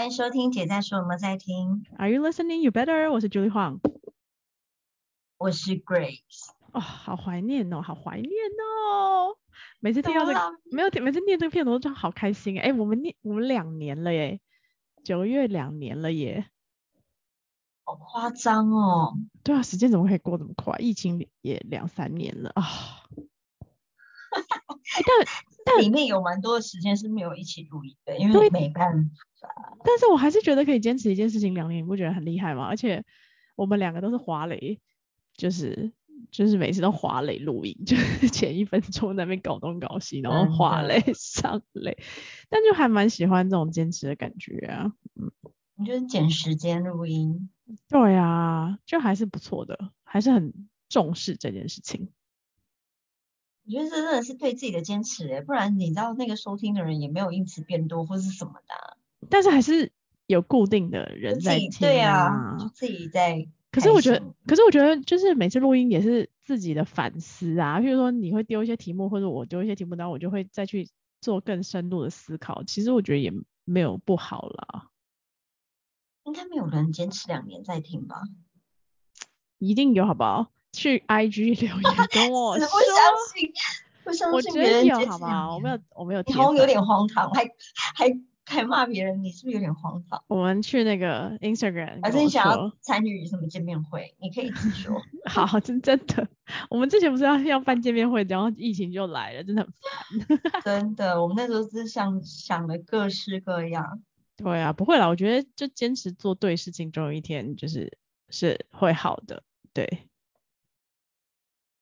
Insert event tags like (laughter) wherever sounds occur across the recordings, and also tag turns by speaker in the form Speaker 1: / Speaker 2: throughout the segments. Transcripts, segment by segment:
Speaker 1: 欢迎收听姐在说，我们在听
Speaker 2: ？Are you listening? You better. 我是 Julie Huang。
Speaker 1: 我是 Grace。
Speaker 2: 哦，好怀念哦，好怀念哦！每次听到这个没有每次念这个片头都好开心哎！我们念我们两年了耶，九月两年了耶。
Speaker 1: 好夸张哦！
Speaker 2: 对啊，时间怎么可以过这么快？疫情也两三年了啊！(laughs) 哎但
Speaker 1: 但里面有蛮多的时间是没有一起录音的，因
Speaker 2: 对
Speaker 1: 为没办法。
Speaker 2: 但是我还是觉得可以坚持一件事情两年，你不觉得很厉害吗？而且我们两个都是华雷，就是就是每次都华雷录音，就是前一分钟在那边搞东搞西，然后华磊 (laughs) 上雷，但就还蛮喜欢这种坚持的感觉啊。
Speaker 1: 嗯你就是捡时间录音，
Speaker 2: 对啊，就还是不错的，还是很重视这件事情。
Speaker 1: 我觉得这真的是对自己的坚持诶，不然你知道那个收听的人也没有因此变多或是什么的啊、
Speaker 2: 但是还是有固定的
Speaker 1: 就
Speaker 2: 人在听
Speaker 1: 对啊，就自己在
Speaker 2: 可是我觉得，可是我觉得就是每次录音也是自己的反思啊，譬如说你会丢一些题目，或者我丢一些题目，然后我就会再去做更深入的思考。其实我觉得也没有不好啦，
Speaker 1: 应该没有人坚持两年再听吧？
Speaker 2: 一定有好不好？去 IG (laughs) 留言跟我
Speaker 1: 死
Speaker 2: 说，
Speaker 1: 不相信，不相
Speaker 2: 我
Speaker 1: 信
Speaker 2: 觉得有
Speaker 1: 别人坚
Speaker 2: 好不好？我没有我没有
Speaker 1: 你好像有点荒唐，还还还骂别人，你是不是有点荒唐？
Speaker 2: 我们去那个 Instagram
Speaker 1: 还是你想要，参与什么见面会？你可以直说。(laughs)
Speaker 2: 好，真真的，我们之前不是要要办见面会，然后疫情就来了，真的很烦。
Speaker 1: 真 (laughs) 的，我们那时候是想想的各式各样。
Speaker 2: 对啊，不会啦，我觉得就坚持做对事情，总有一天就是是会好的。对，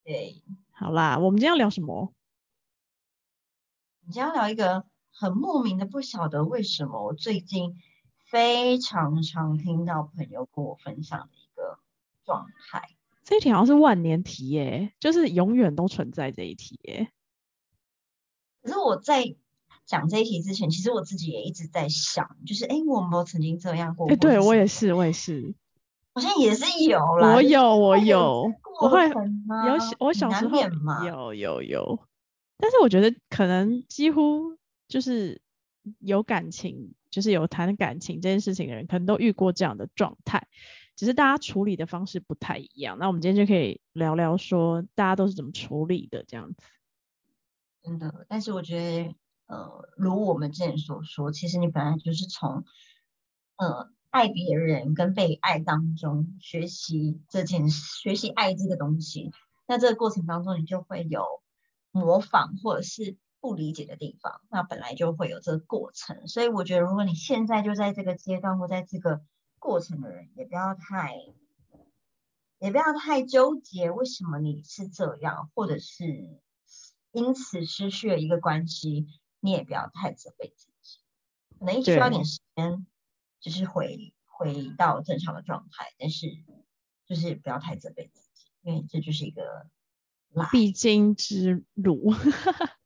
Speaker 1: 对，
Speaker 2: 好啦，我们今天要聊什么？
Speaker 1: 你今天要聊一个很莫名的，不晓得为什么我最近非常常听到朋友跟我分享的一个状态。
Speaker 2: 这一题好像是万年题耶，就是永远都存在这一题耶。
Speaker 1: 可是我在讲这一题之前，其实我自己也一直在想，就是哎，诶我有没有曾经这样过？
Speaker 2: 哎，对我也是，我也是，
Speaker 1: 好像也是有啦。
Speaker 2: 我有，我有，我会有小，我小时候有有有，但是我觉得可能几乎就是有感情，就是有谈感情这件事情的人，可能都遇过这样的状态，只是大家处理的方式不太一样。那我们今天就可以聊聊说，大家都是怎么处理的这样子。
Speaker 1: 真的，但是我觉得，呃，如我们之前所说，其实你本来就是从，呃，爱别人跟被爱当中学习这件事，学习爱这个东西。那这个过程当中，你就会有模仿或者是不理解的地方，那本来就会有这个过程。所以我觉得，如果你现在就在这个阶段或在这个过程的人，也不要太，也不要太纠结为什么你是这样，或者是。因此失去了一个关系，你也不要太责备自己，可能需要点时间，就是回回到正常的状态，但是就是不要太责备自己，因为这就是一个。
Speaker 2: 必经之路。(laughs)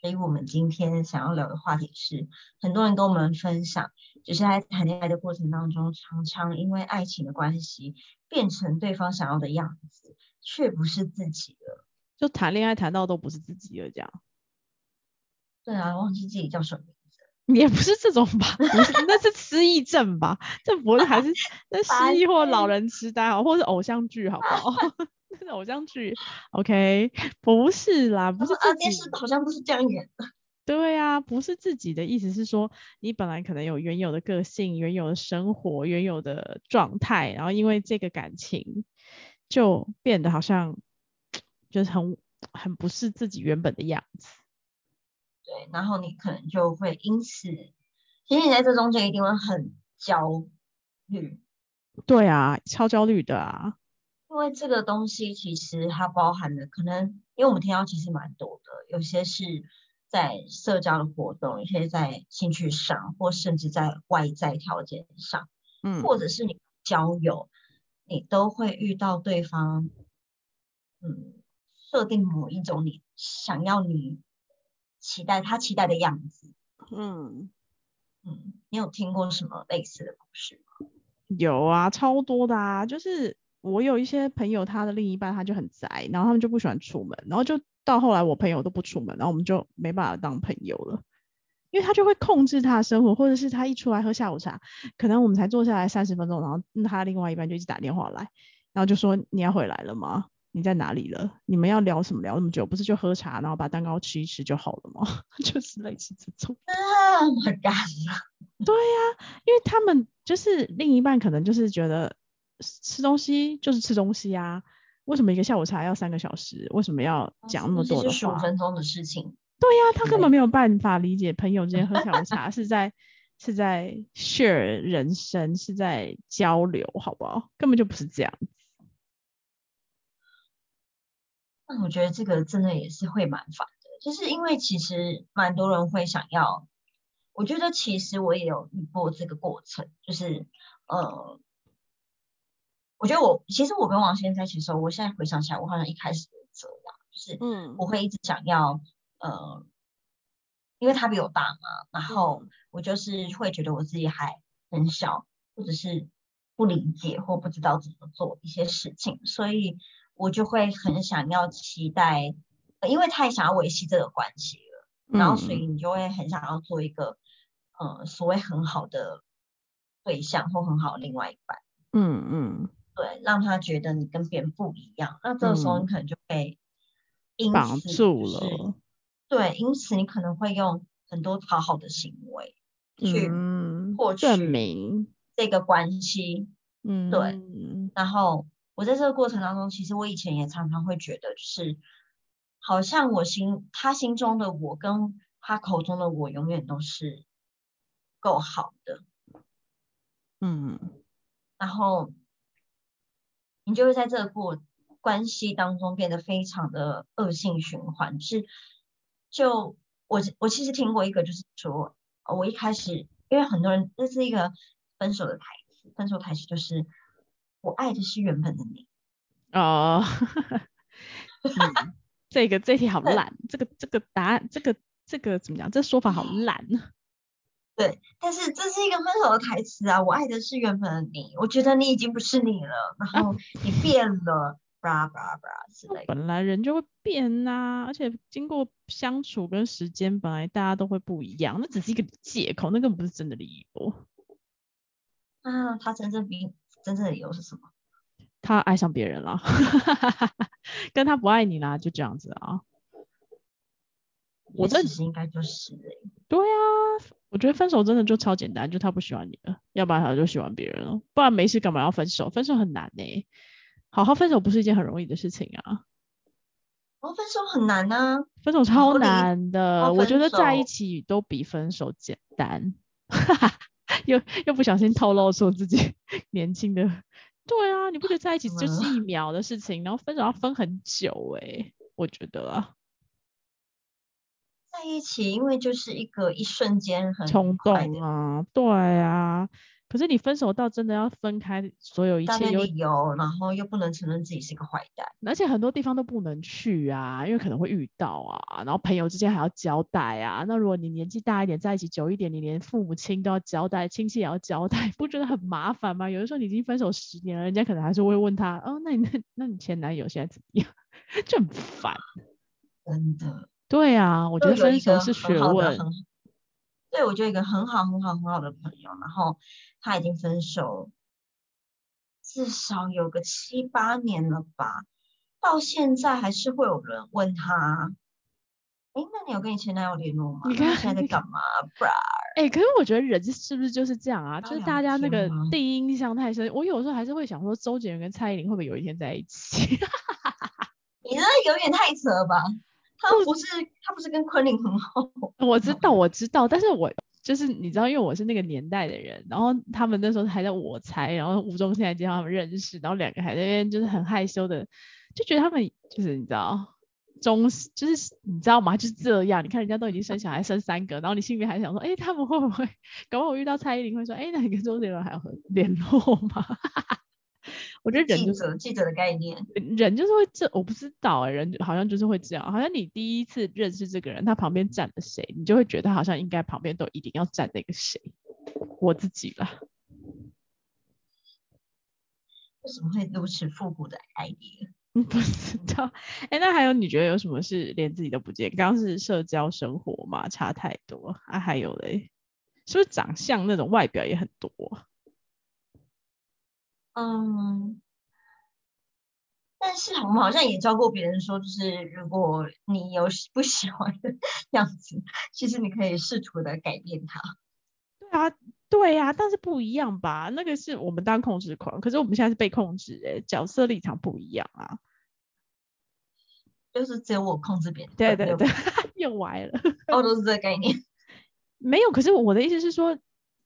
Speaker 1: 所以我们今天想要聊的话题是，很多人跟我们分享，就是在谈恋爱的过程当中，常常因为爱情的关系，变成对方想要的样子，却不是自己了。
Speaker 2: 就谈恋爱谈到都不是自己了，这样。
Speaker 1: 对啊，忘记自己叫什么。
Speaker 2: 也不是这种吧，不是，那是失忆症吧？这不是还是那失忆或
Speaker 1: 欸
Speaker 2: 老人痴呆好，或是偶像剧好不好？(laughs) 那是偶像剧，OK，不是啦，不是
Speaker 1: 啊，
Speaker 2: 自己
Speaker 1: 电视，好像不是这样演的。(laughs)
Speaker 2: 对啊，不是自己的意思是说，你本来可能有原有的个性、原有的生活、原有的状态，然后因为这个感情，就变得好像 (tsk) 就是很很不是自己原本的样子。
Speaker 1: 对，然后你可能就会因此，其实你在这中间一定会很焦虑，
Speaker 2: 对啊，超焦虑的啊。
Speaker 1: 因为这个东西其实它包含的可能，因为我们听到其实蛮多的，有些是在社交的活动，有些在兴趣上，或甚至在外在条件上，
Speaker 2: 嗯，
Speaker 1: 或者是你交友，你都会遇到对方，嗯，设定某一种你想要你期待他期待的样子。
Speaker 2: 嗯，
Speaker 1: 嗯，你有听过什么类似的故事吗？
Speaker 2: 有啊，超多的啊，就是我有一些朋友，他的另一半他就很宅，然后他们就不喜欢出门，然后就到后来我朋友都不出门，然后我们就没办法当朋友了。因为他就会控制他的生活，或者是他一出来喝下午茶，可能我们才坐下来三十分钟，然后他另外一半就一直打电话来，然后就说你要回来了吗？你在哪里了？你们要聊什么聊那么久？不是就喝茶，然后把蛋糕吃一吃就好了吗？(laughs) 就是类似这种。
Speaker 1: 那么干
Speaker 2: 对呀、因为他们就是另一半可能就是觉得吃东西就是吃东西啊，为什么一个下午茶要三个小时？为什么要讲那么多的
Speaker 1: 十五？分钟的事情。
Speaker 2: 对呀、他根本没有办法理解朋友之间喝下午茶 (laughs) 是在是在 share 人生，是在交流，好不好？根本就不是这样。
Speaker 1: 那我觉得这个真的也是会蛮烦的，就是因为其实蛮多人会想要，我觉得其实我也有遇过这个过程，就是呃，我觉得我其实我跟王先生在一起的时候，我现在回想起来，我好像一开始也这样，就是
Speaker 2: 嗯。
Speaker 1: 我会一直想要呃，因为他比我大嘛，然后我就是会觉得我自己还很小，或者是不理解或不知道怎么做一些事情，所以我就会很想要期待，呃因为太想要维系这个关系了，然后所以
Speaker 2: 嗯
Speaker 1: 你就会很想要做一个呃所谓很好的对象或很好的另外一半。
Speaker 2: 嗯嗯，
Speaker 1: 对，让他觉得你跟别人不一样，那这个时候
Speaker 2: 嗯
Speaker 1: 你可能就被因
Speaker 2: 绑
Speaker 1: 此
Speaker 2: 住
Speaker 1: 就是
Speaker 2: 了。
Speaker 1: 对，因此你可能会用很多讨好的行为去
Speaker 2: 嗯，
Speaker 1: 获
Speaker 2: 证
Speaker 1: 取
Speaker 2: 明。
Speaker 1: 这个关系。
Speaker 2: 嗯，
Speaker 1: 对然后我在这个过程当中，其实我以前也常常会觉得，就是好像我心他心中的我跟他口中的我永远都是够好的，
Speaker 2: 嗯
Speaker 1: 然后你就会在这个过关系当中变得非常的恶性循环。是，就我我其实听过一个，就是说，呃我一开始因为很多人这是一个分手的台词，分手台词就是我爱的是原本的你。
Speaker 2: 哦，嗯，(laughs) 这个这题好烂，这个这个答案，这个这个怎么讲？这说法好烂。(laughs)
Speaker 1: 对，但是这是一个分手的台词啊！我爱的是原本的你，我觉得你已经不是你了，然后 (laughs) 你变了，巴拉巴拉巴拉之类的。
Speaker 2: 本来人就会变呐、而且经过相处跟时间，本来大家都会不一样，那只是一个借口，那根本不是真的理由。
Speaker 1: 啊，他真正比真正的理由是什么？
Speaker 2: 他爱上别人了，(laughs) 跟他不爱你啦，就这样子啊。我
Speaker 1: 也
Speaker 2: 真
Speaker 1: 其实应该就是欸
Speaker 2: 对啊，我觉得分手真的就超简单，就他不喜欢你了，要不然他就喜欢别人了，不然没事干嘛要分手？分手很难呢、好好分手不是一件很容易的事情啊，
Speaker 1: 哦分手很难啊，
Speaker 2: 分手超难的，我觉得在一起都比分手简单，(laughs) 又又不小心透露出自己 (laughs) 年轻的，对啊，你不觉得在一起就是一秒的事情，然后分手要分很久诶、我觉得啊，
Speaker 1: 在一起，因为就是一个一瞬间很
Speaker 2: 冲动啊，对啊，可是你分手到真的要分开，所有一切又
Speaker 1: 理由，然后又不能承认自己是个坏蛋。
Speaker 2: 而且很多地方都不能去啊，因为可能会遇到啊，然后朋友之间还要交代啊。那如果你年纪大一点，在一起久一点，你连父母亲都要交代，亲戚也要交代，不觉得很麻烦吗？有的时候你已经分手十年了，人家可能还是会问他，哦，那你那那你前男友现在怎么样？(laughs) 就很烦。
Speaker 1: 真的，
Speaker 2: 对啊，我觉得分手是学问。
Speaker 1: 很，对我就有一个很好很好很好的朋友，然后他已经分手，至少有个七八年了吧，到现在还是会有人问他，哎，那你有跟你前男友联络吗？
Speaker 2: 你
Speaker 1: 那他
Speaker 2: 看
Speaker 1: 现在在干嘛？bra，
Speaker 2: 哎、(laughs) 可是我觉得人是不是就是这样啊？就是大家那个第一印象太深。我有时候还是会想说，周杰伦跟蔡依林会不会有一天在一起？(laughs)
Speaker 1: 你这有点太扯了吧？他不是他不是跟昆凌很好？(laughs)
Speaker 2: 我知道，我知道，但是我就是你知道，因为我是那个年代的人，然后他们那时候还在我猜，然后吴宗宪还介绍他们认识，然后两个还在那边就是很害羞的，就觉得他们就是你知道。中就是你知道吗？就是这样。你看人家都已经生小孩生三个，然后你心里面还想说，哎、他们会不会？(laughs) 搞不好我遇到蔡依林会说，哎、那你跟周杰伦还有联络吗？(laughs) 我觉得人就是
Speaker 1: 者记者的概念，
Speaker 2: 人就是会这，我不知道哎、人好像就是会这样，好像你第一次认识这个人，他旁边站了谁，你就会觉得好像应该旁边都一定要站那个谁。我自己啦，(laughs)
Speaker 1: 为什么会如此复古的 idea？
Speaker 2: 嗯，(laughs) 不知道。哎，那还有你觉得有什么是连自己都不见？刚刚是社交生活嘛，差太多。啊，还有嘞，是不是长相那种外表也很多？
Speaker 1: 嗯，但是我们好像也教过别人说，就是如果你有不喜欢的样子，其实你可以试图的改变它。
Speaker 2: 对啊，对呀，但是不一样吧？那个是我们当控制狂，可是我们现在是被控制，哎，角色立场不一样啊。
Speaker 1: 就是只有我控制别人。
Speaker 2: 对对对，(laughs) 又歪了。
Speaker 1: 哦，都是这个概念。(laughs)
Speaker 2: 没有，可是我的意思是说，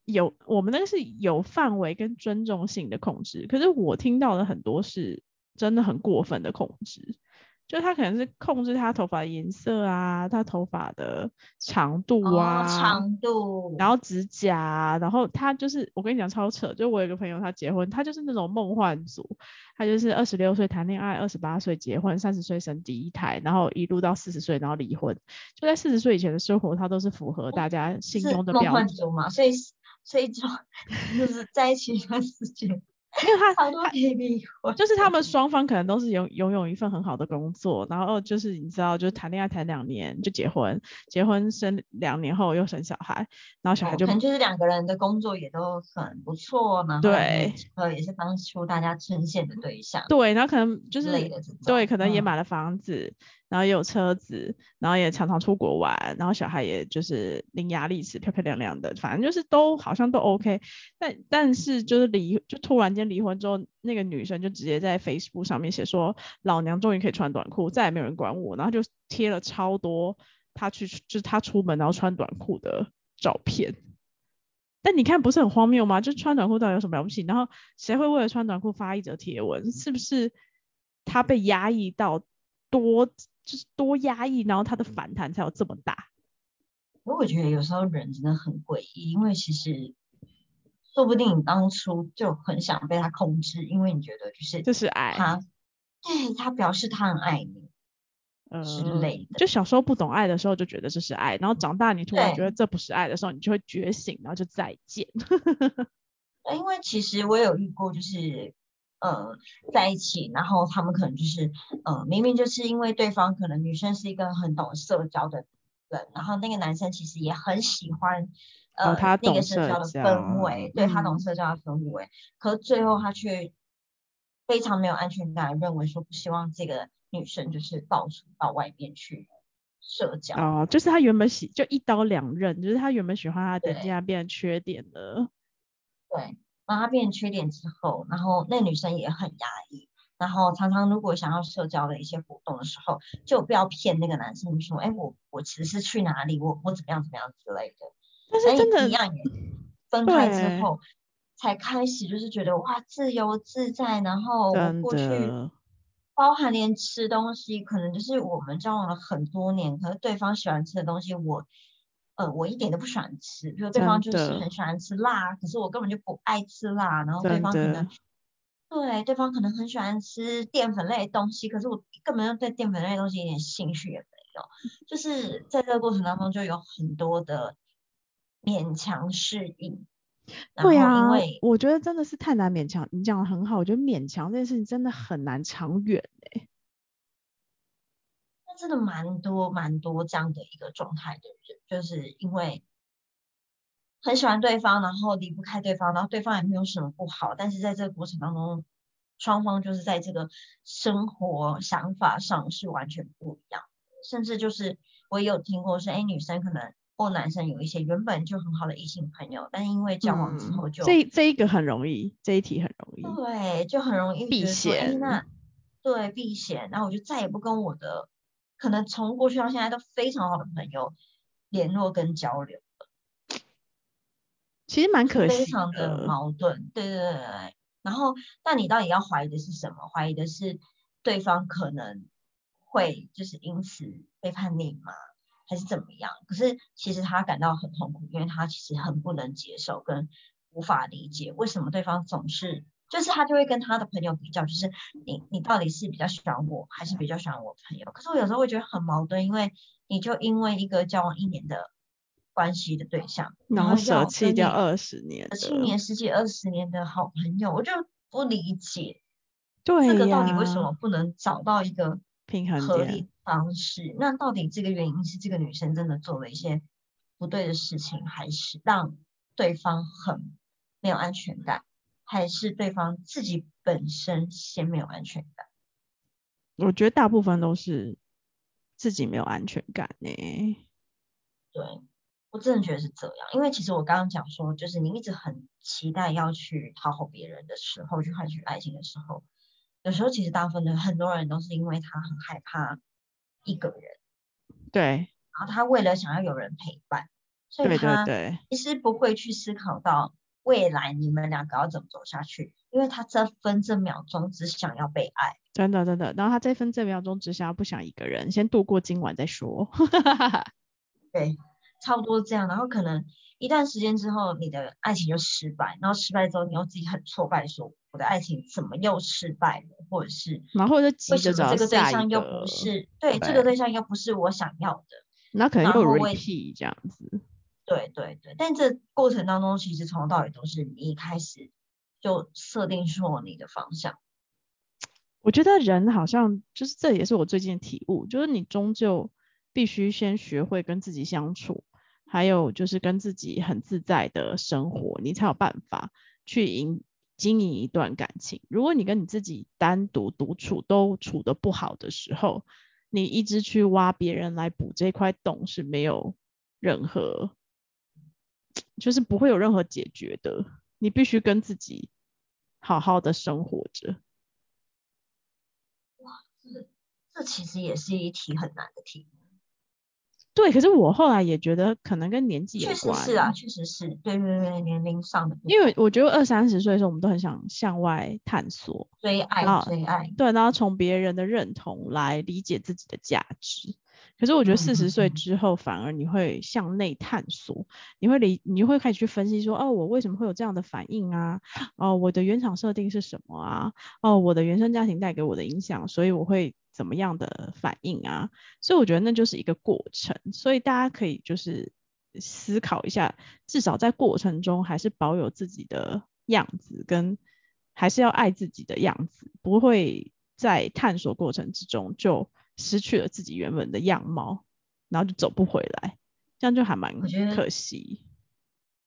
Speaker 2: 有我们那个是有范围跟尊重性的控制，可是我听到的很多是真的很过分的控制。就他可能是控制他头发的颜色啊，他头发的长度啊，
Speaker 1: 长度，
Speaker 2: 然后指甲，然后他就是我跟你讲超扯，就我有个朋友他结婚，他就是那种梦幻族，他就是二十六岁谈恋爱，二十八岁结婚，三十岁生第一胎，然后一路到四十岁然后离婚，就在四十岁以前的生活他都是符合大家心中的标准。
Speaker 1: 嘛，所以所以就就是在一起一段时间。(laughs)
Speaker 2: 因为他 (laughs)
Speaker 1: 好多 baby，
Speaker 2: 就是他们双方可能都是拥拥有一份很好的工作，然后就是你知道，就是谈恋爱谈两年就结婚，结婚生两年后又生小孩，然后小孩就
Speaker 1: 可能就是两个人的工作也都很不错嘛，
Speaker 2: 对，
Speaker 1: 呃也是当初大家称羡的对象，
Speaker 2: 对，然后可能就是对，可能也买了房子。然后也有车子，然后也常常出国玩，然后小孩也就是伶牙俐齿、漂漂亮亮的，反正就是都好像都 OK。但但是就是离就突然间离婚之后，那个女生就直接在 Facebook 上面写说：“老娘终于可以穿短裤，再也没有人管我。”然后就贴了超多她去就是她出门然后穿短裤的照片。但你看不是很荒谬吗？就穿短裤到底有什么了不起？然后谁会为了穿短裤发一则贴文？是不是她被压抑到多？就是多压抑，然后他的反弹才有这么大。
Speaker 1: 可我觉得有时候人真的很诡异，因为其实说不定你当初就很想被他控制，因为你觉得就是
Speaker 2: 就是爱
Speaker 1: 他，对他表示他很爱你，之类的。
Speaker 2: 就小时候不懂爱的时候就觉得这是爱，然后长大你突然觉得这不是爱的时候，你就会觉醒，然后就再见。(laughs)
Speaker 1: 因为其实我有遇过，就是。呃，在一起，然后他们可能就是，呃，明明就是因为对方可能女生是一个很懂社交的人，然后那个男生其实也很喜欢，呃，那个社交的氛围，对他懂社交的氛围，可最后他却非常没有安全感，认为说不希望这个女生就是到处到外面去社交。
Speaker 2: 哦，就是他原本喜就一刀两刃，就是他原本喜欢他的点，现在变成缺点了。
Speaker 1: 对。当他变成缺点之后，然后那女生也很压抑，然后常常如果想要社交的一些活动的时候，就不要骗那个男生说，哎，我我其实是去哪里，我我怎么样怎么样之类的。
Speaker 2: 但是真的，
Speaker 1: 一样也分开之后，才开始就是觉得哇自由自在，然后我过去，包含连吃东西，可能就是我们交往了很多年，可是对方喜欢吃的东西我。呃，我一点都不喜欢吃，比如对方就是很喜欢吃辣，可是我根本就不爱吃辣，然后对方可能，对，对方可能很喜欢吃淀粉类的东西，可是我根本就对淀粉类的东西一点兴趣也没有，就是在这个过程当中就有很多的勉强适应。
Speaker 2: 对
Speaker 1: 啊，因为
Speaker 2: 我觉得真的是太难勉强，你讲的很好，我觉得勉强这件事情真的很难长远哎。
Speaker 1: 真的蛮多蛮多这样的一个状态的人，就是因为很喜欢对方，然后离不开对方，然后对方也没有什么不好，但是在这个过程当中，双方就是在这个生活想法上是完全不一样，甚至就是我也有听过是，哎，女生可能或男生有一些原本就很好的异性朋友，但因为交往之后就
Speaker 2: 这这一个很容易，这一题很容易，
Speaker 1: 对，就很容易
Speaker 2: 避嫌，
Speaker 1: 那对避嫌，然后我就再也不跟我的。可能从过去到现在都非常好的朋友联络跟交流
Speaker 2: 其实蛮可
Speaker 1: 惜，非常的矛盾，对对对对。然后，那你到底要怀疑的是什么？怀疑的是对方可能会就是因此背叛你吗？还是怎么样？可是其实他感到很痛苦，因为他其实很不能接受跟无法理解为什么对方总是。就是他就会跟他的朋友比较，就是你你到底是比较喜欢我，还是比较喜欢我朋友？可是我有时候会觉得很矛盾，因为你就因为一个交往一年的关系的对象，然后
Speaker 2: 舍弃掉二十年、
Speaker 1: 七年、十几、二十年的好朋友，我就不理解。
Speaker 2: 对
Speaker 1: 这个到底为什么不能找到一个
Speaker 2: 平衡
Speaker 1: 合理方式？那到底这个原因是这个女生真的做了一些不对的事情，还是让对方很没有安全感，还是对方自己本身先没有安全感？
Speaker 2: 我觉得大部分都是自己没有安全感呢、
Speaker 1: 对，我真的觉得是这样，因为其实我刚刚讲说，就是你一直很期待要去讨好别人的时候，去换取爱情的时候，有时候其实大部分的很多人都是因为他很害怕一个人，
Speaker 2: 对。
Speaker 1: 然后他为了想要有人陪伴，所以他
Speaker 2: 对，
Speaker 1: 其实不会去思考到未来你们两个要怎么走下去，因为他这分这秒钟只想要被爱。
Speaker 2: 真的真的。然后他这分这秒钟只想要不想一个人，先度过今晚再说。(laughs)
Speaker 1: 对，差不多这样。然后可能一段时间之后，你的爱情就失败，然后失败之后，你又自己很挫败，说我的爱情怎么又失败了，或者是
Speaker 2: 然后就急着找
Speaker 1: 这个对象又不是对这
Speaker 2: 对
Speaker 1: 个对象又不是我想要的。
Speaker 2: 然后可能又 repeat 这样子。
Speaker 1: 对对对，但这过程当中，其实从头到尾都是你一开始就设定错你的方向。
Speaker 2: 我觉得人好像就是这也是我最近的体悟，就是你终究必须先学会跟自己相处，还有就是跟自己很自在的生活，你才有办法去营经营一段感情。如果你跟你自己单独独处都处得不好的时候，你一直去挖别人来补这块洞是没有任何，就是不会有任何解决的。你必须跟自己好好的生活着。
Speaker 1: 这这其实也是一题很难的题目。
Speaker 2: 对，可是我后来也觉得可能跟年纪有
Speaker 1: 确实
Speaker 2: 关，
Speaker 1: 是啊，确实是，对对对，年龄上的
Speaker 2: 因为我觉得二三十岁的时候，我们都很想向外探索，
Speaker 1: 追爱
Speaker 2: 啊
Speaker 1: 追爱，
Speaker 2: 对，然后从别人的认同来理解自己的价值。可是我觉得
Speaker 1: 嗯
Speaker 2: 四十岁之后，反而你会向内探索，你会理，你会开始去分析说，哦，我为什么会有这样的反应啊？哦，我的原厂设定是什么啊？哦，我的原生家庭带给我的影响，所以我会怎么样的反应啊？所以我觉得那就是一个过程，所以大家可以就是思考一下，至少在过程中还是保有自己的样子，跟还是要爱自己的样子，不会在探索过程之中就失去了自己原本的样貌，然后就走不回来，这样就还蛮可惜。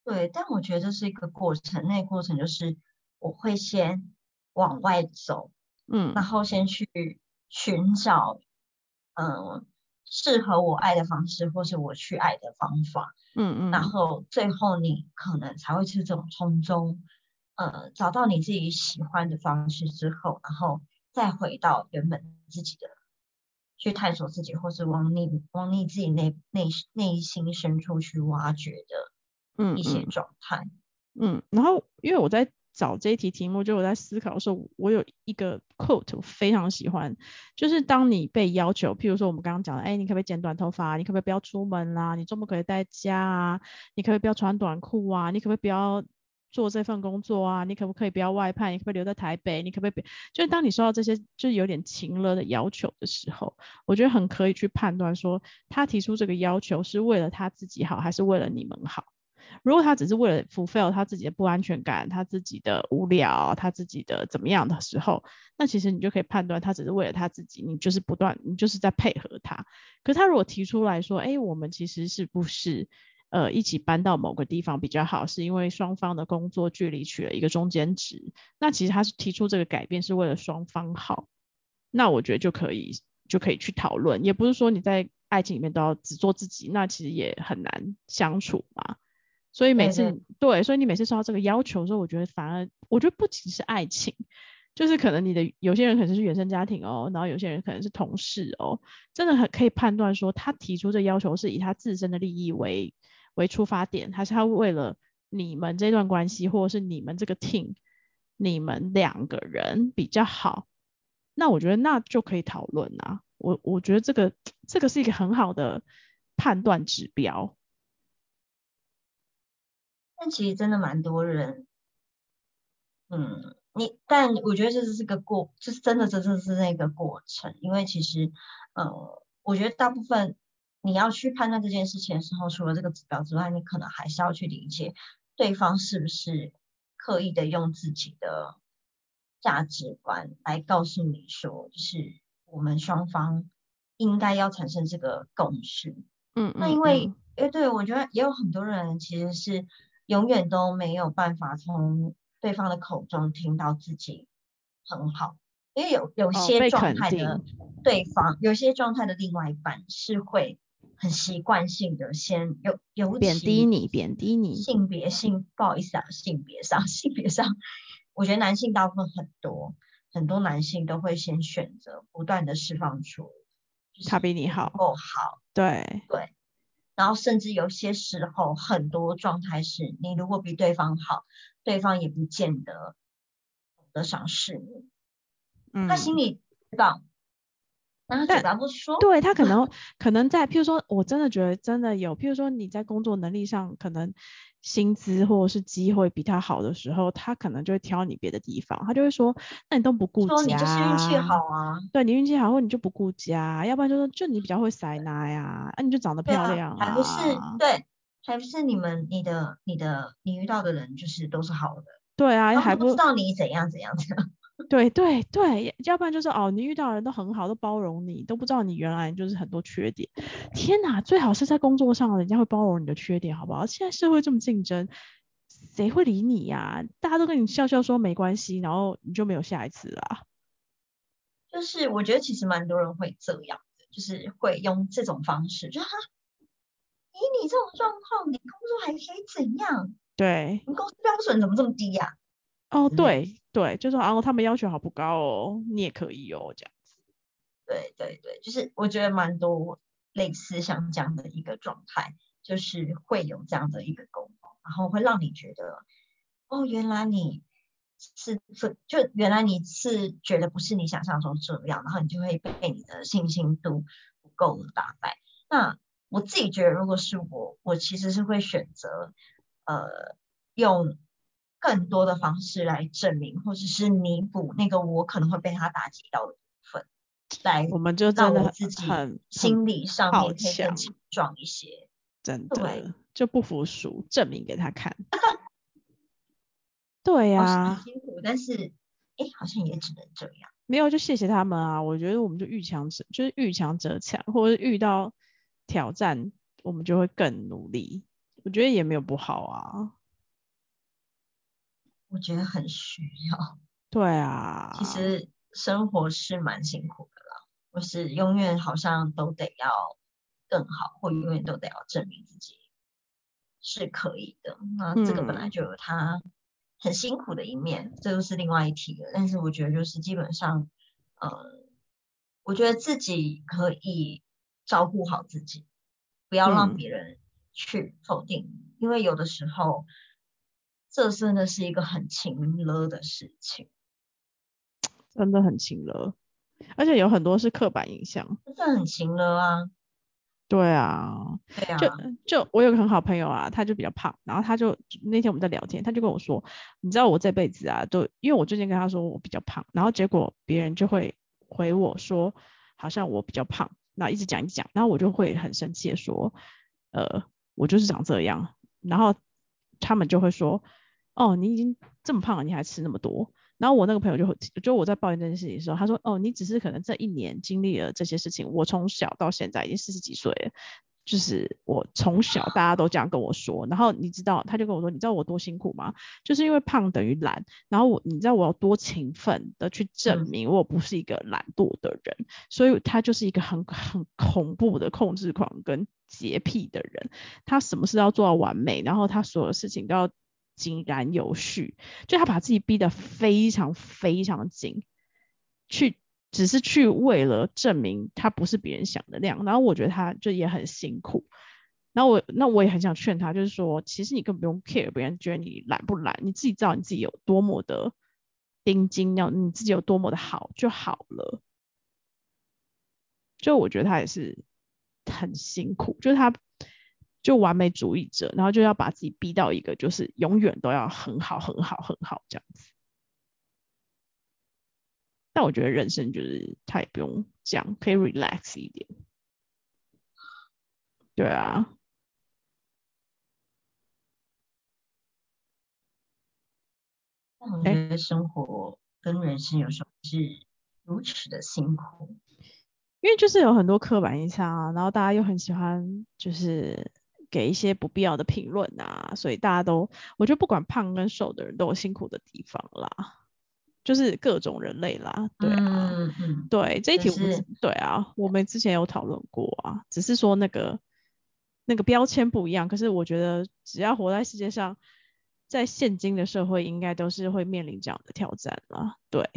Speaker 1: 对，但我觉得这是一个过程，那个过程就是我会先往外走，
Speaker 2: 嗯
Speaker 1: 然后先去寻找，嗯，适合我爱的方式，或是我去爱的方法，
Speaker 2: 嗯嗯，
Speaker 1: 然后最后你可能才会是这种从中，呃，找到你自己喜欢的方式之后，然后再回到原本自己的，去探索自己，或是往你往你自己内内内心深处去挖掘的
Speaker 2: 嗯
Speaker 1: 一些
Speaker 2: 嗯
Speaker 1: 状态。
Speaker 2: 嗯，然后因为我在找这一题题目，就我在思考的时候，我有一个 quote 我非常喜欢，就是当你被要求，譬如说我们刚刚讲的，哎，你可不可以剪短头发啊？你可不可以不要出门啦？你周末可以在家啊？你可不可以不要穿短裤啊？你可不可以不要做这份工作啊？你可不可以不要外派？你可不可以留在台北？你可不可以不？就是当你收到这些就是有点情了的要求的时候，我觉得很可以去判断说，他提出这个要求是为了他自己好，还是为了你们好。如果他只是为了 fulfill 他自己的不安全感，他自己的无聊，他自己的怎么样的时候，那其实你就可以判断他只是为了他自己，你就是不断，你就是在配合他。可是他如果提出来说，哎，我们其实是不是呃一起搬到某个地方比较好，是因为双方的工作距离取了一个中间值，那其实他是提出这个改变是为了双方好，那我觉得就可以就可以去讨论，也不是说你在爱情里面都要只做自己，那其实也很难相处嘛。所以每次
Speaker 1: 对。
Speaker 2: 所以你每次收到这个要求的时候，我觉得反而我觉得不仅是爱情，就是可能你的有些人可能是原生家庭哦，然后有些人可能是同事哦，真的很可以判断说他提出这要求是以他自身的利益为为出发点，还是他为了你们这段关系，或者是你们这个 team，你们两个人比较好，那我觉得那就可以讨论啊。我我觉得这个这个是一个很好的判断指标。
Speaker 1: 但其实真的蛮多人，嗯，你但我觉得这是个过，就是真的真的是那个过程，因为其实，呃，我觉得大部分你要去判断这件事情的时候，除了这个指标之外，你可能还是要去理解对方是不是刻意的用自己的价值观来告诉你说，就是我们双方应该要产生这个共识。
Speaker 2: 嗯
Speaker 1: 那因为
Speaker 2: 嗯，
Speaker 1: 诶，对我觉得也有很多人其实是永远都没有办法从对方的口中听到自己很好，因为有有
Speaker 2: 哦
Speaker 1: 些状态的对方，有些状态的另外一半是会很习惯性的先有尤
Speaker 2: 贬低你，贬低你，
Speaker 1: 性别性不好意思啊，性别上性别上，我觉得男性大部分很多很多男性都会先选择不断的释放出，就是
Speaker 2: 他比你好
Speaker 1: 不够好。
Speaker 2: 对，
Speaker 1: 对，然后甚至有些时候，很多状态是你如果比对方好，对方也不见得懂得赏识你，
Speaker 2: 嗯。
Speaker 1: 他，心里知道，但他嘴巴不说。
Speaker 2: 对他可能可能在，譬如说，我真的觉得真的有，譬如说你在工作能力上可能薪资或者是机会比他好的时候，他可能就会挑你别的地方，他就会说，那你都不顾
Speaker 1: 说你就是运气好啊，
Speaker 2: 对你运气好，或你就不顾家，要不然就说就你比较会塞奶呀，啊你就长得漂亮
Speaker 1: 还不是
Speaker 2: 啊，
Speaker 1: 对，还不是你们你的你的你遇到的人就是都是好的，
Speaker 2: 对啊，还不
Speaker 1: 知道你怎样怎样怎样。
Speaker 2: 对对对，要不然就是哦，你遇到的人都很好，都包容你，都不知道你原来就是很多缺点。天哪，最好是在工作上人家会包容你的缺点，好不好？现在社会这么竞争，谁会理你呀、大家都跟你笑笑说没关系，然后你就没有下一次啦。
Speaker 1: 就是我觉得其实蛮多人会这样的，就是会用这种方式，就哈，以你这种状况，你工作还可以怎样？
Speaker 2: 对，
Speaker 1: 你公司标准怎么这么低呀、
Speaker 2: 哦，对对，就说啊，他们要求好不高哦，你也可以哦，这样子。
Speaker 1: 对对对，就是我觉得蛮多类似像这样的一个状态，就是会有这样的一个沟通，然后会让你觉得，哦，原来你是这，就原来你是觉得不是你想象中这样，然后你就会被你的信心度不够的打败。那我自己觉得，如果是我，我其实是会选择，呃，用更多的方式来证明，或者是弥补那个我可能会被他打击到的部分，来
Speaker 2: 我们就
Speaker 1: 让
Speaker 2: 真的很
Speaker 1: 我自己
Speaker 2: 很很
Speaker 1: 心理上面可以更
Speaker 2: 强
Speaker 1: 强壮一些。
Speaker 2: 真
Speaker 1: 对
Speaker 2: 的就不服输，证明给他看。(laughs) 对
Speaker 1: 好
Speaker 2: 呀、
Speaker 1: 像很辛苦，但是哎，好像也只能这样。
Speaker 2: 没有就谢谢他们啊。我觉得我们就遇强者，就是遇强则强，或者遇到挑战，我们就会更努力。我觉得也没有不好啊。
Speaker 1: 我觉得很需要。(laughs)
Speaker 2: 对啊，
Speaker 1: 其实生活是蛮辛苦的啦，我是永远好像都得要更好，或永远都得要证明自己是可以的。那这个本来
Speaker 2: 嗯
Speaker 1: 就有它很辛苦的一面，这又是另外一题了。但是我觉得就是基本上，呃，我觉得自己可以照顾好自己，不要让
Speaker 2: 嗯
Speaker 1: 别人去否定你，因为有的时候这真的是一个很情了的事情。
Speaker 2: 真的很勤了，而且有很多是刻板印象。
Speaker 1: 真的很情了啊，
Speaker 2: 对啊，
Speaker 1: 对啊，
Speaker 2: 就就我有个很好朋友啊，他就比较胖，然后他就那天我们在聊天，他就跟我说，你知道我这辈子啊，都因为我最近跟他说我比较胖，然后结果别人就会回我说，好像我比较胖，然后一直讲一直讲，然后我就会很生气的说，呃，我就是长这样，然后他们就会说，哦，你已经这么胖了，你还吃那么多。然后我那个朋友就会，就我在抱怨这件事情的时候，他说：“哦，你只是可能这一年经历了这些事情，我从小到现在已经四十几岁了，就是我从小大家都这样跟我说，然后你知道，他就跟我说，你知道我多辛苦吗？就是因为胖等于懒，然后我你知道我有多勤奋的去证
Speaker 1: 嗯
Speaker 2: 明我不是一个懒惰的人，所以他就是一个很很恐怖的控制狂跟洁癖的人，他什么事都要做到完美，然后他所有事情都要井然有序，就他把自己逼得非常非常紧，去只是去为了证明他不是别人想的那样，然后我觉得他就也很辛苦。然后我那我也很想劝他，就是说，其实你根本不用 care 别人觉得你懒不懒，你自己知道你自己有多么的钉钉，要你自己有多么的好就好了。就我觉得他也是很辛苦，就是他就完美主义者，然后就要把自己逼到一个就是永远都要很好很好很好这样子。但我觉得人生就是他也不用这样，可以 relax 一点。对啊，
Speaker 1: 但我
Speaker 2: 哎
Speaker 1: 觉得生活跟人生有时候是如此的辛苦。
Speaker 2: 因为就是有很多刻板印象啊，然后大家又很喜欢就是给一些不必要的评论啊，所以大家都我觉得不管胖跟瘦的人都有辛苦的地方啦，就是各种人类啦，对啊，
Speaker 1: 嗯嗯，
Speaker 2: 对这一题我们
Speaker 1: 就是
Speaker 2: 对啊，我们之前有讨论过啊，只是说那个那个标签不一样，可是我觉得只要活在世界上，在现今的社会应该都是会面临这样的挑战啦，对。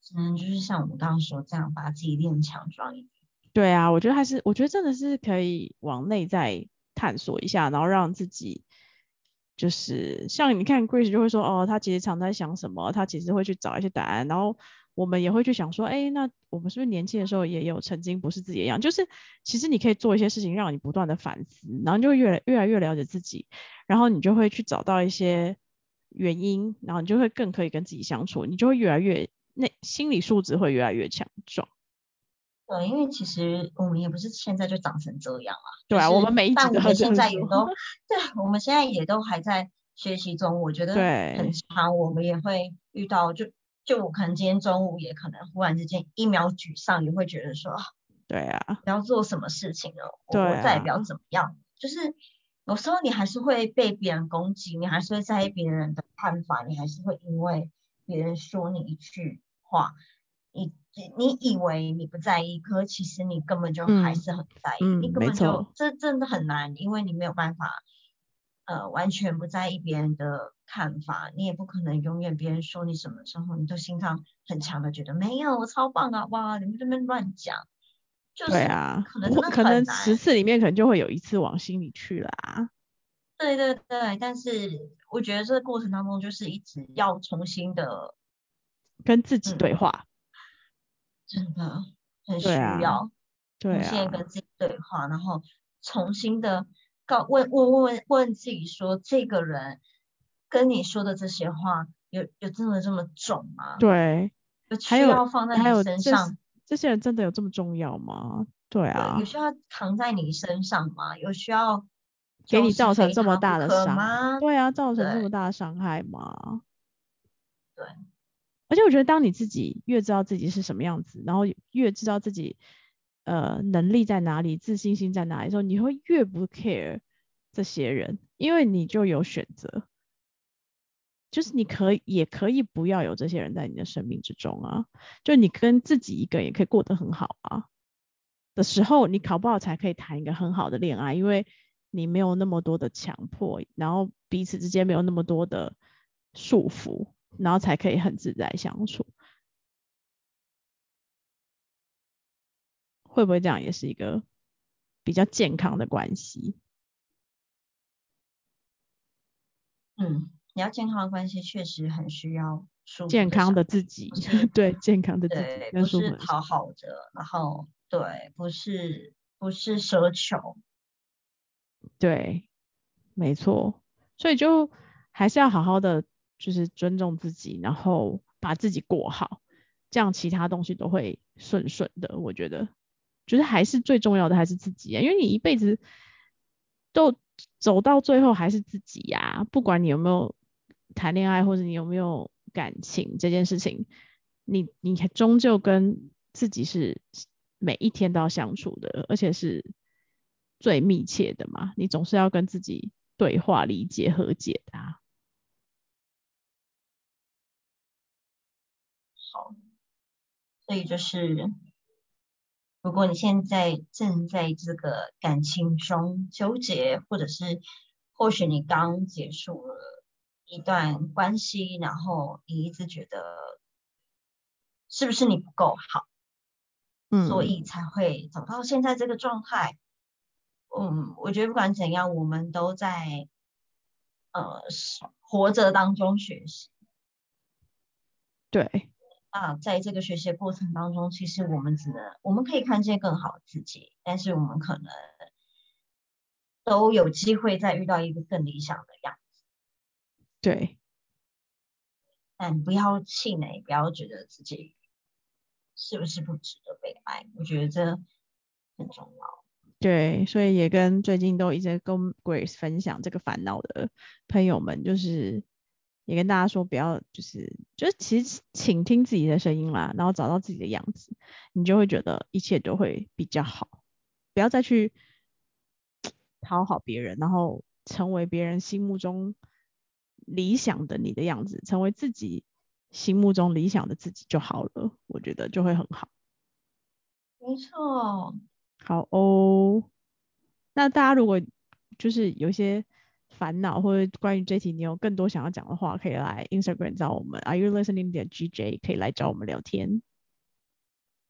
Speaker 1: 只能就是像我们刚刚说这样，把自己练强壮一点。
Speaker 2: 对啊，我觉得还是，我觉得真的是可以往内在探索一下，然后让自己就是像你看 Grace 就会说，哦，他其实常在想什么，他其实会去找一些答案，然后我们也会去想说，哎，那我们是不是年轻的时候也有曾经不是自己一样？就是其实你可以做一些事情，让你不断的反思，然后就越来越来越了解自己，然后你就会去找到一些原因，然后你就会更可以跟自己相处，你就会越来越那心理素质会越来越强壮。
Speaker 1: 对，因为其实我们也不是现在就长成这样啊。
Speaker 2: 对啊，
Speaker 1: 就是
Speaker 2: 我们每一
Speaker 1: 我们现在也都，对，我们现在也都还在学习中。我觉得
Speaker 2: 对
Speaker 1: 很长，我们也会遇到，就就我可能今天中午也可能忽然之间一秒沮丧，也会觉得说啊
Speaker 2: 对啊，
Speaker 1: 不要做什么事情了，我不要
Speaker 2: 啊
Speaker 1: 怎么样。就是有时候你还是会被别人攻击，你还是会在意别人的看法，你还是会因为别人说你一句话，你你以为你不在意，可其实你根本就还
Speaker 2: 嗯
Speaker 1: 是很在意，你根本就
Speaker 2: 错
Speaker 1: 这真的很难，因为你没有办法。呃，完全不在意别人的看法，你也不可能永远别人说你什么时候，你都心脏很强的觉得没有，我超棒啊，哇，你们这边乱讲，就是
Speaker 2: 对啊，
Speaker 1: 可能
Speaker 2: 可能。十次里面可能就会有一次往心里去啦。
Speaker 1: 对对对，但是我觉得这个过程当中，就是一直要重新的，
Speaker 2: 跟自己
Speaker 1: 嗯
Speaker 2: 对话。
Speaker 1: 真的很需要
Speaker 2: 对
Speaker 1: 重新地
Speaker 2: 啊，
Speaker 1: 跟自己对话，然后重新的告问问问问问自己说，这个人跟你说的这些话，有有真的这么重吗？
Speaker 2: 对，
Speaker 1: 有需
Speaker 2: 还有
Speaker 1: 要放在你
Speaker 2: 还有这
Speaker 1: 身上，
Speaker 2: 这些人真的有这么重要吗？对
Speaker 1: 有
Speaker 2: 啊
Speaker 1: 有，需要扛在你身上吗？有需要
Speaker 2: 给你造成这么大的伤，
Speaker 1: 吗？
Speaker 2: 对啊，造成这么大的伤害吗？
Speaker 1: 对，
Speaker 2: 而且我觉得，当你自己越知道自己是什么样子，然后越知道自己呃能力在哪里、自信心在哪里的时候，你会越不 care 这些人，因为你就有选择，就是你可以也可以不要有这些人在你的生命之中啊，就你跟自己一个也可以过得很好啊的时候，你考不好才可以谈一个很好的恋爱，因为你没有那么多的强迫，然后彼此之间没有那么多的束缚，然后才可以很自在相处。会不会这样也是一个比较健康的关系？
Speaker 1: 嗯，你要健康的关系确实很需要舒服
Speaker 2: 健康的自己 (laughs) 对健康的自己，跟
Speaker 1: 不是讨好着，然后对，不是不是奢求，
Speaker 2: 对，没错，所以就还是要好好的，就是尊重自己，然后把自己过好，这样其他东西都会顺顺的。我觉得，就是还是最重要的还是自己啊，因为你一辈子都走到最后还是自己呀、不管你有没有谈恋爱或者你有没有感情这件事情，你你终究跟自己是每一天都要相处的，而且是最密切的嘛，你总是要跟自己对话、理解、和解的。
Speaker 1: 所以就是，如果你现在正在这个感情中纠结，或者是或许你刚结束了一段关系，然后你一直觉得是不是你不够好，所
Speaker 2: 嗯，
Speaker 1: 以才会走到现在这个状态。嗯，我觉得不管怎样，我们都在呃活着当中学习。
Speaker 2: 对，
Speaker 1: 啊，在这个学习的过程当中，其实我们只能我们可以看见更好的自己，但是我们可能都有机会再遇到一个更理想的样子。
Speaker 2: 对，
Speaker 1: 但不要气馁，不要觉得自己是不是不值得被爱，我觉得这很重要。
Speaker 2: 对，所以也跟最近都一直跟 Grace 分享这个烦恼的朋友们，就是也跟大家说不要就是就是其实请听自己的声音啦，然后找到自己的样子，你就会觉得一切都会比较好，不要再去讨好别人，然后成为别人心目中理想的你的样子，成为自己心目中理想的自己就好了，我觉得就会很好。
Speaker 1: 没错，
Speaker 2: 好哦。那大家如果就是有一些烦恼或者关于这题你有更多想要讲的话，可以来 Instagram 找我们，Are you listening 点 GJ 可以来找我们聊天。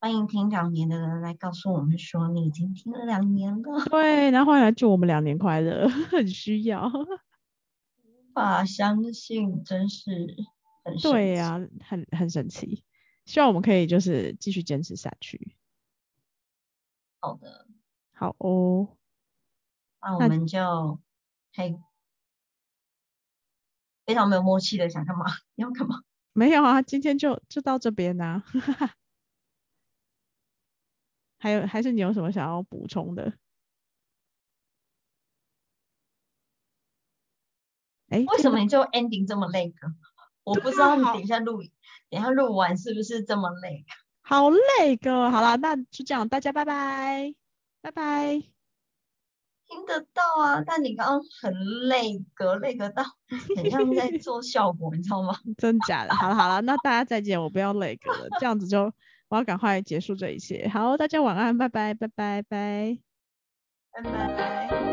Speaker 1: 欢迎听两年的人来告诉我们说你已经听了两年了。
Speaker 2: 对，然后欢迎来祝我们两年快乐，(laughs) 很需要。
Speaker 1: 无法相信，真是很
Speaker 2: 对呀、很很神奇。希望我们可以就是继续坚持下去。
Speaker 1: 好的，
Speaker 2: 好哦，
Speaker 1: 那我们就嘿非常没有默契的想干嘛？你要干嘛？
Speaker 2: 没有啊，今天就就到这边呐、(laughs) 还有还是你有什么想要补充的？哎，
Speaker 1: 为什么你就 ending 这么累个？我不知道你等一下录，等一下录完是不是这么累？
Speaker 2: 好累个？好啦，那就这样，大家拜拜，拜拜。
Speaker 1: 听得到啊，但你刚刚很累隔，累个到很像在做效果，你知道吗？(laughs)
Speaker 2: 真假的？(laughs) 好了好了，那大家再见，我不要累个了，(laughs) 这样子就我要赶快结束这一切。好，大家晚安，拜拜拜拜拜。
Speaker 1: 拜拜。